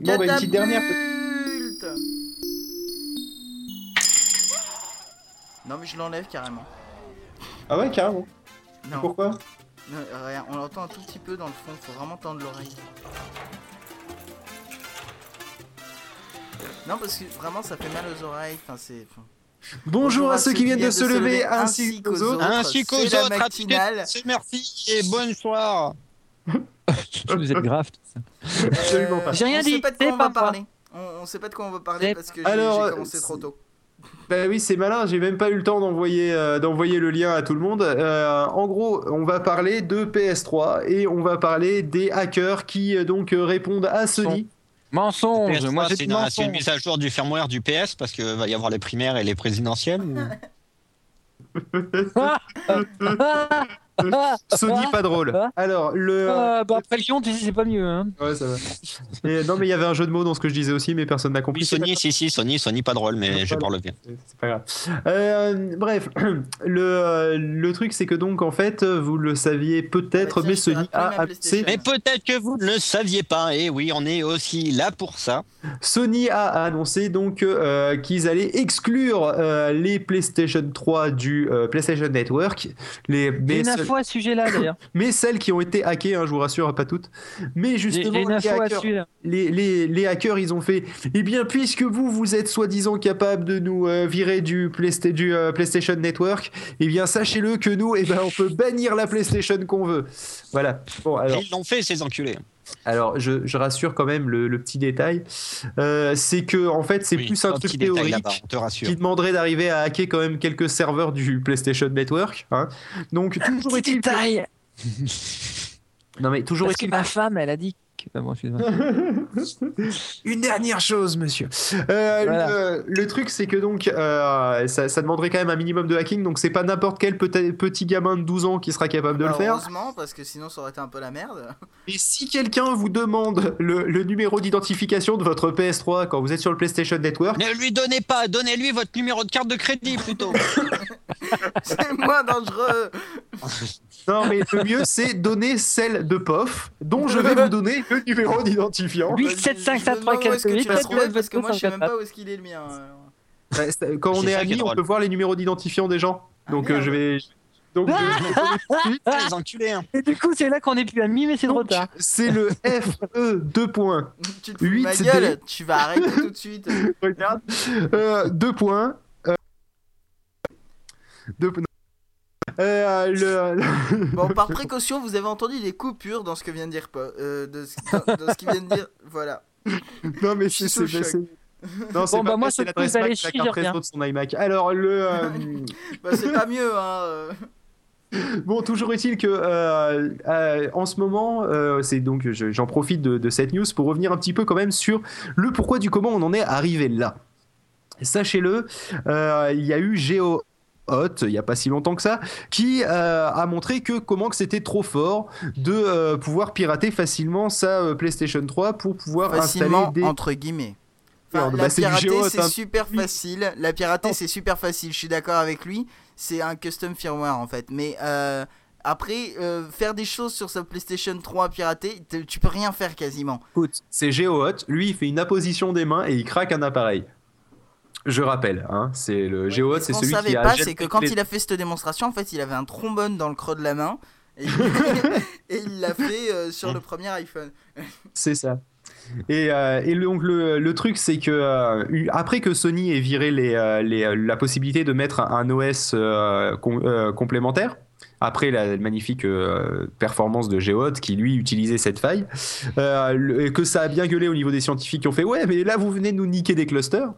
Bon, bah, une petite dernière. Non mais je l'enlève carrément. Ah ouais, carrément. Non, Pourquoi? Non, rien, on l'entend un tout petit peu dans le fond, faut vraiment tendre l'oreille. Non parce que vraiment ça fait mal aux oreilles, enfin c'est... enfin, Bonjour à ceux qui viennent de se lever ainsi qu'aux autres. Ainsi qu'aux c'est la autres, matinale. c'est merci et bonsoir. Vous êtes grave. tout ça. Absolument pas. J'ai rien on sait dit, pas de quoi on pas va parler. On, on sait pas de quoi on va parler parce que j'ai commencé trop tôt. Bah oui, c'est malin, j'ai même pas eu le temps d'envoyer euh, d'envoyer le lien à tout le monde. Euh, en gros, on va parler de PS3 et on va parler des hackers qui euh, donc euh, répondent à Sony. Mensonge. PS3, Moi c'est dit une, c'est une mise à jour du firmware du PS parce qu'il va y avoir les primaires et les présidentielles. ou- Sony pas drôle. Alors le Ah, bah après Lyon, tu sais, c'est pas mieux. Hein. ouais, ça va. Et, non mais il y avait un jeu de mots dans ce que je disais aussi mais personne n'a compris. Oui, Sony, si, si, Sony, Sony, pas drôle, mais j'ai pas relevé. C'est pas grave. Euh, bref, le, euh, le truc c'est que donc en fait, vous le saviez peut-être, tiens, mais je Sony a annoncé, PlayStation. Mais peut-être que vous ne le saviez pas, et oui, on est aussi là pour ça. Sony a annoncé donc euh, qu'ils allaient exclure euh, les PlayStation 3 du euh, PlayStation Network, les, mais, info à ce sujet-là d'ailleurs. mais celles qui ont été hackées, hein, je vous rassure, pas toutes. Mais justement, les hackers, ce sujet-là. les, les- les hackers, ils ont fait Eh bien, puisque vous, vous êtes soi-disant capable de nous euh, virer du, Playsta- du euh, PlayStation Network, eh bien, sachez-le que nous, eh ben, on peut bannir la PlayStation qu'on veut. Voilà. Bon, alors, ils l'ont fait, ces enculés. Alors je, je rassure quand même le, le petit détail. Euh, c'est que, en fait, c'est Oui, plus un truc théorique qui demanderait d'arriver à hacker quand même quelques serveurs du PlayStation Network. hein. Donc, toujours Petit est-il que- détail. Non, mais toujours Parce que est-il ma femme, elle a dit Ah bon, excuse-moi. Une dernière chose, monsieur. Euh, Voilà. le, le truc, c'est que donc, euh, ça, ça demanderait quand même un minimum de hacking, donc c'est pas n'importe quel petit, petit gamin de 12 ans qui sera capable de Bah, le faire. Heureusement parce que sinon ça aurait été un peu la merde. Et si quelqu'un vous demande le, le numéro d'identification de votre PS3 quand vous êtes sur le PlayStation Network, Ne lui donnez pas, donnez-lui votre numéro de carte de crédit plutôt. C'est moins dangereux. non mais le mieux c'est donner celle de POF, dont je vais vous donner le numéro d'identifiant. 8, 7, 5, 7, 3, 4, 8, Parce 4, parce que moi je sais même pas où est-ce qu'il est le mien. Ouais, c'est- Quand on est amis, on peut voir les numéros d'identifiants des gens. Ah, Donc euh, merde. je vais. Donc, je- Ah, les enculés. hein. Et du coup, c'est là qu'on est plus amis, mais c'est trop donc, tard. c'est le FE 2 points. Tu te ma gueule, tu vas arrêter tout de suite. Regarde. Euh, deux points. Deux points. Euh, le, Bon, par précaution, vous avez entendu des coupures dans ce que vient de dire euh, de ce, dans, dans ce qu'il vient de dire. Voilà. non mais c'est c'est- non Bon, pas bah, moi, c'est chier, la je reviens. réseau de son iMac. Alors le euh, Bah, c'est pas mieux, hein. euh. bon toujours est-il que euh, euh, en ce moment euh, c'est donc je- j'en profite de, de cette news pour revenir un petit peu quand même sur le pourquoi du comment on en est arrivé là. Sachez-le, euh, il y a eu Geo Hot, il n'y a pas si longtemps que ça, qui euh, a montré que comment que c'était trop fort de euh, pouvoir pirater facilement sa euh, PlayStation 3 pour pouvoir Facilement, installer des... entre guillemets. Enfin, la bah, du pirater, c'est hein. super facile. La pirater, c'est super facile. Je suis d'accord avec lui. C'est un custom firmware en fait. Mais euh, après, euh, faire des choses sur sa PlayStation 3 piratée, tu peux rien faire quasiment. Écoute, c'est GeoHot, lui il fait une apposition des mains et il craque un appareil. Je rappelle, hein, c'est le Mais ce c'est qu'on celui savait qui pas, achète c'est que les- quand il a fait cette démonstration, en fait, il avait un trombone dans le creux de la main. Et, et il l'a fait euh, sur le premier iPhone. C'est ça. Et, euh, et donc le, le truc, c'est que euh, eu- après que Sony ait viré les, les, la possibilité de mettre un, OS com- complémentaire, après la magnifique euh, performance de GeoHot qui lui utilisait cette faille, euh, que ça a bien gueulé au niveau des scientifiques qui ont fait ouais mais là vous venez nous niquer des clusters.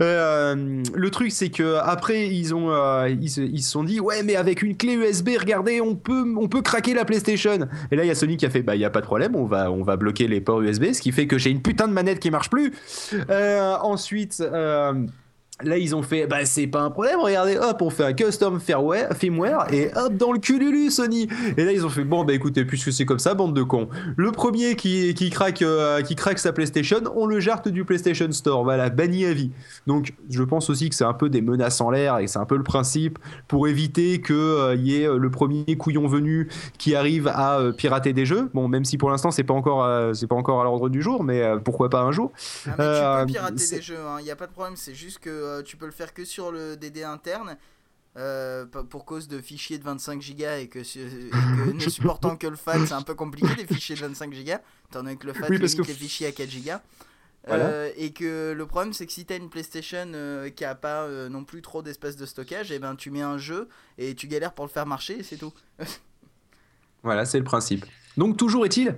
Euh, le truc c'est que après ils ont euh, ils, ils se sont dit ouais mais avec une clé USB regardez on peut on peut craquer la PlayStation. Et là il y a Sony qui a fait bah il y a pas de problème on va on va bloquer les ports USB ce qui fait que j'ai une putain de manette qui marche plus. Ensuite Là, ils ont fait, bah c'est pas un problème, regardez, hop, on fait un custom firmware, et hop, dans le cululu, Sony. Et là, ils ont fait, bon, bah écoutez, puisque c'est comme ça, bande de cons. Le premier qui, qui, craque, euh, qui craque sa PlayStation, on le jarte du PlayStation Store. Voilà, banni à vie. Donc, je pense aussi que c'est un peu des menaces en l'air et c'est un peu le principe pour éviter qu'il euh, y ait euh, le premier couillon venu qui arrive à euh, pirater des jeux. Bon, même si pour l'instant, c'est pas encore, c'est pas encore à l'ordre du jour, mais pourquoi pas un jour. Ah, mais tu peux pirater des jeux, il n'y a pas de problème, c'est juste que euh, tu peux le faire que sur le DD interne. euh, pour cause de fichiers de 25 Go et que, su- et que ne supportant que le FAT c'est un peu compliqué les fichiers de 25 Go étant donné que le FAT Oui, limite que- les fichiers à 4 Go Voilà. Euh, et que le problème c'est que si tu as une PlayStation euh, qui a pas euh, non plus trop d'espace de stockage et ben tu mets un jeu et tu galères pour le faire marcher et c'est tout Voilà, c'est le principe. Donc toujours est-il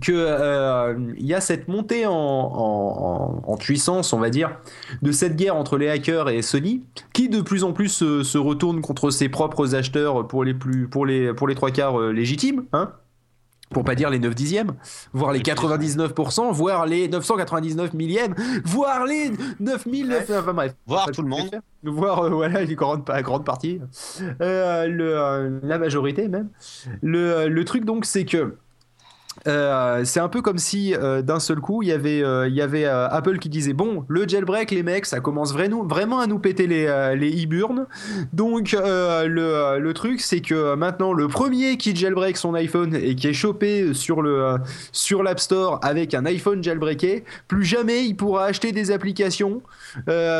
que euh, il y a cette montée en, en- puissance, on va dire, de cette guerre entre les hackers et Sony, qui de plus en plus se, se retourne contre ses propres acheteurs pour les plus, pour les, pour les trois quarts euh, légitimes, hein pour pas dire les 9 dixièmes, voire les 99%, voire les 999 millièmes, voire les 9000, Bref. enfin bref. Voir tout le monde. préfère. Voir, euh, voilà, une grande, grande partie. Euh, le, la majorité même. Le, le truc donc, c'est que euh, c'est un peu comme si euh, d'un seul coup il y avait, euh, Apple qui disait bon le jailbreak les mecs ça commence vraiment, à nous péter les, les e-burn donc le, truc c'est que maintenant le premier qui jailbreak son iPhone et qui est chopé sur l'App Store avec un iPhone jailbreaké plus jamais il pourra acheter des applications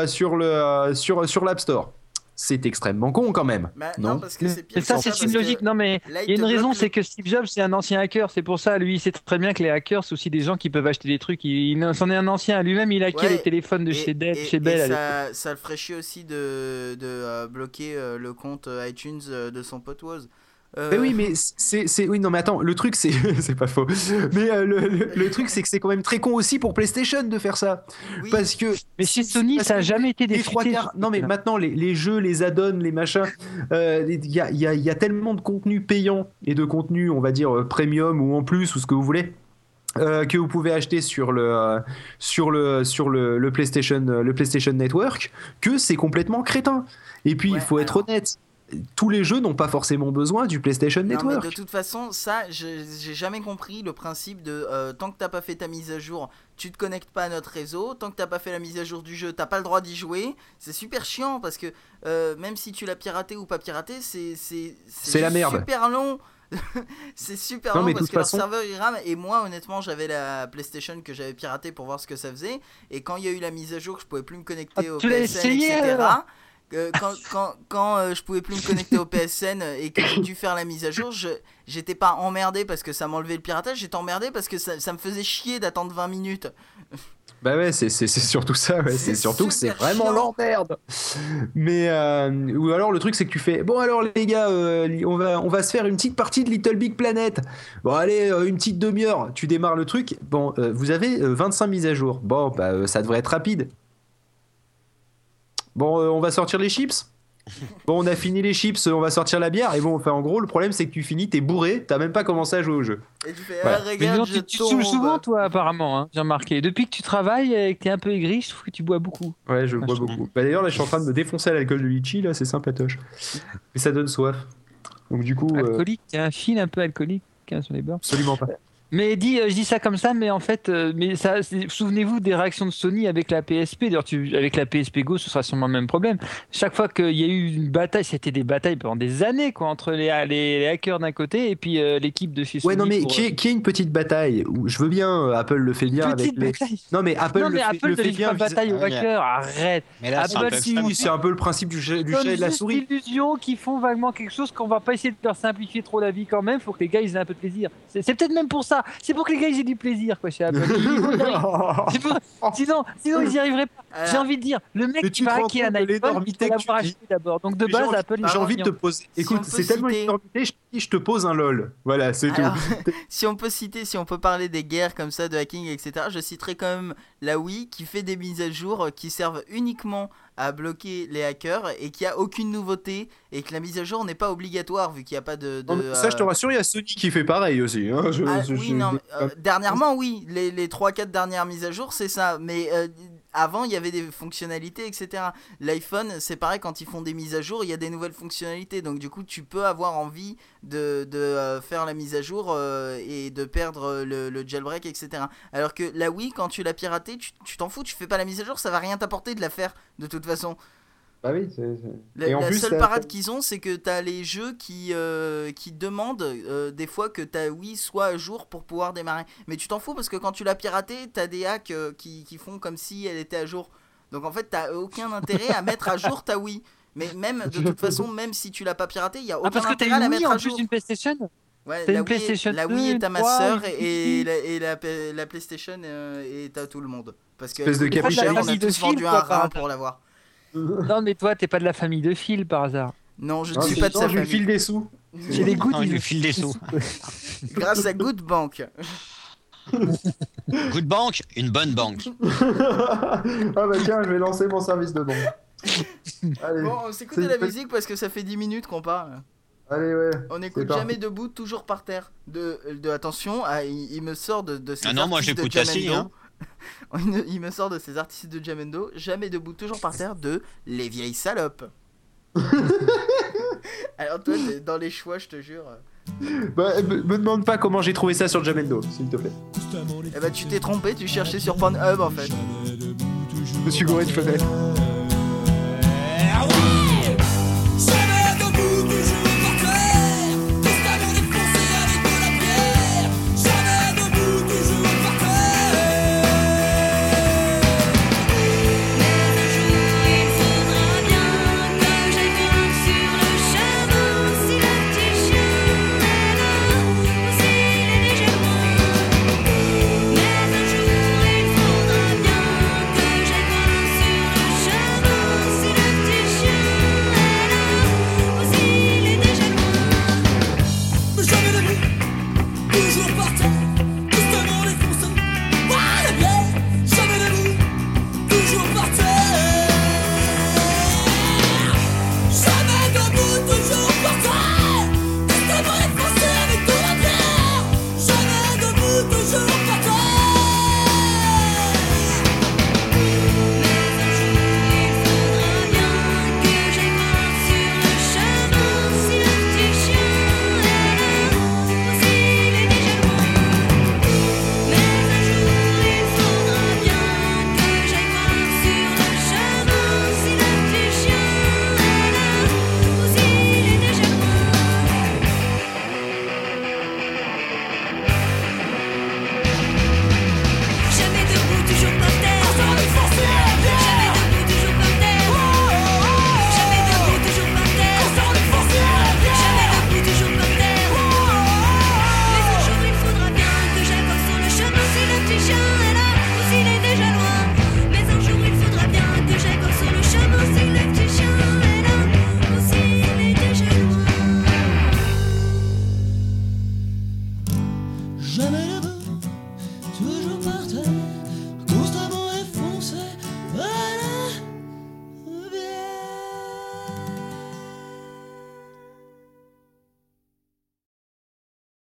sur l'App Store c'est extrêmement con quand même Non. non. parce que c'est ça, c'est une que logique. Non, mais il y a une raison, c'est que Steve Jobs, c'est un ancien hacker. C'est pour ça, lui, il sait très bien que les hackers, c'est aussi des gens qui peuvent acheter des trucs. Il, il est un ancien. Lui-même, il hackait Ouais. les téléphones de Et- chez, Dell, chez Bell. ça, ça le ferait chier aussi de, de euh, bloquer euh, le compte euh, iTunes euh, de son pote Woz. Euh, Mais oui, mais c'est, oui, non, mais attends, le truc, c'est, c'est pas faux. Mais euh, le, le- le truc, c'est que c'est quand même très con aussi pour PlayStation de faire ça, oui. parce que Mais chez Sony, ça a jamais été des les trois quarts. Non, mais maintenant, les, les jeux, les add-ons, les machins, euh, il y, a, il y a- il y a tellement de contenu payant et de contenu, on va dire premium ou en plus ou ce que vous voulez. euh, que vous pouvez acheter sur le euh, sur le sur le, le PlayStation le PlayStation Network que c'est complètement crétin et puis Ouais, il faut être honnête tous les jeux n'ont pas forcément besoin du PlayStation Non, mais Network de toute façon, ça, je- j'ai jamais compris le principe de euh, tant que t'as pas fait ta mise à jour, tu te connectes pas à notre réseau. Tant que t'as pas fait la mise à jour du jeu, t'as pas le droit d'y jouer. C'est super chiant parce que euh, même si tu l'as piraté ou pas piraté, c'est c'est C'est la merde. Super long. c'est super Non, long mais parce que leur façon- serveur il rame et moi honnêtement j'avais la PlayStation que j'avais piratée pour voir ce que ça faisait et quand il y a eu la mise à jour je pouvais plus me connecter Ah, au tu l'as PSN essayé, etc alors euh, quand, quand, quand euh, je pouvais plus me connecter au PSN et que j'ai dû faire la mise à jour, je j'étais pas emmerdé parce que ça m'enlevait le piratage, j'étais emmerdé parce que ça, ça me faisait chier d'attendre 20 minutes. Bah ouais, c'est, surtout ça, ouais. c'est surtout que c'est vraiment l'emmerde. Mais, euh, ou alors le truc c'est que tu fais, bon alors les gars, euh, on, va, on va se faire une petite partie de Little Big Planet. Bon allez, euh, une petite demi-heure, tu démarres le truc. Bon, euh, vous avez euh, 25 mises à jour. Bon, bah euh, ça devrait être rapide. Bon, euh, on va sortir les chips? Bon, on a fini les chips, on va sortir la bière. Et bon, enfin en gros, le problème c'est que tu finis, t'es bourré, t'as même pas commencé à jouer au jeu. Et tu fais, ah, Mais regarde, non, je tu, tombe. souvent, toi, apparemment. Hein, j'ai remarqué. Depuis que tu travailles et que t'es un peu aigri, je trouve que tu bois beaucoup. Ouais, je Ah, bois je beaucoup. Bah, D'ailleurs, là, je suis en train de me défoncer à l'alcool de litchi, là, c'est sympatoche. Et ça donne soif. Donc, du coup, euh, Alcoolique, il y a un fil un peu alcoolique hein, sur les bords. absolument pas. Mais dis, euh, je dis ça comme ça, mais en fait, euh, mais ça, souvenez-vous des réactions de Sony avec la PSP. D'ailleurs, tu, avec la PSP Go, ce sera sûrement le même problème. Chaque fois qu'il y a eu une bataille, c'était des batailles pendant des années, quoi, entre les, les, les hackers d'un côté et puis euh, l'équipe de chez Sony. Ouais, non, mais pour, qui est, qui est une petite bataille Je veux bien, Apple le fait bien avec Petite les. bataille. Non, mais Apple non, le mais fait, Apple le fait bien. pas bataille aux hackers, arrête. Mais là, c'est un Apple, c'est un peu le principe du chat, du chat et de la souris. l'illusion qu'ils font vaguement quelque chose qu'on va pas essayer de leur simplifier trop la vie quand même. Faut que les gars ils aient un peu de plaisir. C'est c'est peut-être même pour ça. C'est pour que les gars ils aient du plaisir quoi chez Apple. Pour- Sinon, sinon ils y arriveraient pas. Alors, J'ai envie de dire, le mec qui va hacker un iPhone, il faut l'avoir acheté d'abord. Donc de base, envie- Apple, J'ai envie de te poser. Si Écoute, on peut c'est tellement citer- une je, te dis, je te pose un lol. Voilà, c'est tout. Si on peut citer, si on peut parler des guerres comme ça, de hacking, etc., je citerai quand même la Wii qui fait des mises à jour euh, qui servent uniquement à bloquer les hackers et qui a aucune nouveauté et que la mise à jour n'est pas obligatoire vu qu'il n'y a pas de. de, Non, mais ça, je te euh, rassure, il y a Sony qui fait pareil aussi. hein. Je- Ah, je- oui, je- non, euh, dernièrement, oui, les, les 3-4 dernières mises à jour, c'est ça. Mais euh, avant, il y avait des fonctionnalités, etc. L'iPhone, c'est pareil, quand ils font des mises à jour, il y a des nouvelles fonctionnalités. Donc, du coup, tu peux avoir envie de, euh, faire la mise à jour euh, et de perdre le, le jailbreak, etc. Alors que la Wii, quand tu l'as piraté, tu tu t'en fous, tu fais pas la mise à jour, ça va rien t'apporter de la faire de toute façon. Bah oui, c'est. La, plus, seule parade qu'ils ont, c'est que t'as les jeux qui, euh, qui demandent euh, des fois que ta Wii soit à jour pour pouvoir démarrer. Mais tu t'en fous parce que quand tu l'as piraté, t'as des hacks euh, qui, qui font comme si elle était à jour. Donc en fait, t'as aucun intérêt à mettre à jour ta Wii. Mais même, de toute façon, même si tu l'as pas piraté, il y a aucun Ah, parce que t'as intérêt à la une Wii mettre en à plus jour. d'une PlayStation Ouais, t'as la une Wii est- PlayStation La Wii est à ma 3, sœur une et, la, et la, la PlayStation est à tout le monde. Parce que Espèce de cher, on a tous vendu un rein pour l'avoir. Non, mais toi, t'es pas de la famille de Phil par hasard. Non, je ne suis pas de non, sa je lui famille. file des sous. J'ai les goûts Non, il lui file des sous. Grâce à Good Bank. Good banque, une bonne banque. ah bah tiens, je vais lancer mon service de banque. Allez, Bon, on s'écoute de la musique parce que ça fait 10 minutes qu'on parle. allez, ouais. On n'écoute parti. jamais debout, toujours par terre. De, de attention, ah, il, il me sort de, de ces Ah non, moi, artistes de j'écoute assis, Jamendo. il, il me sort de ces artistes de Jamendo, jamais debout, toujours par terre, de Les vieilles salopes. Alors toi, t'es dans les choix, je te jure. Bah, me, me demande pas comment j'ai trouvé ça sur Jamendo, s'il te plaît. Eh bah tu t'es trompé, tu cherchais sur Pornhub en fait. Je me suis gouré de fenêtre. Ah oui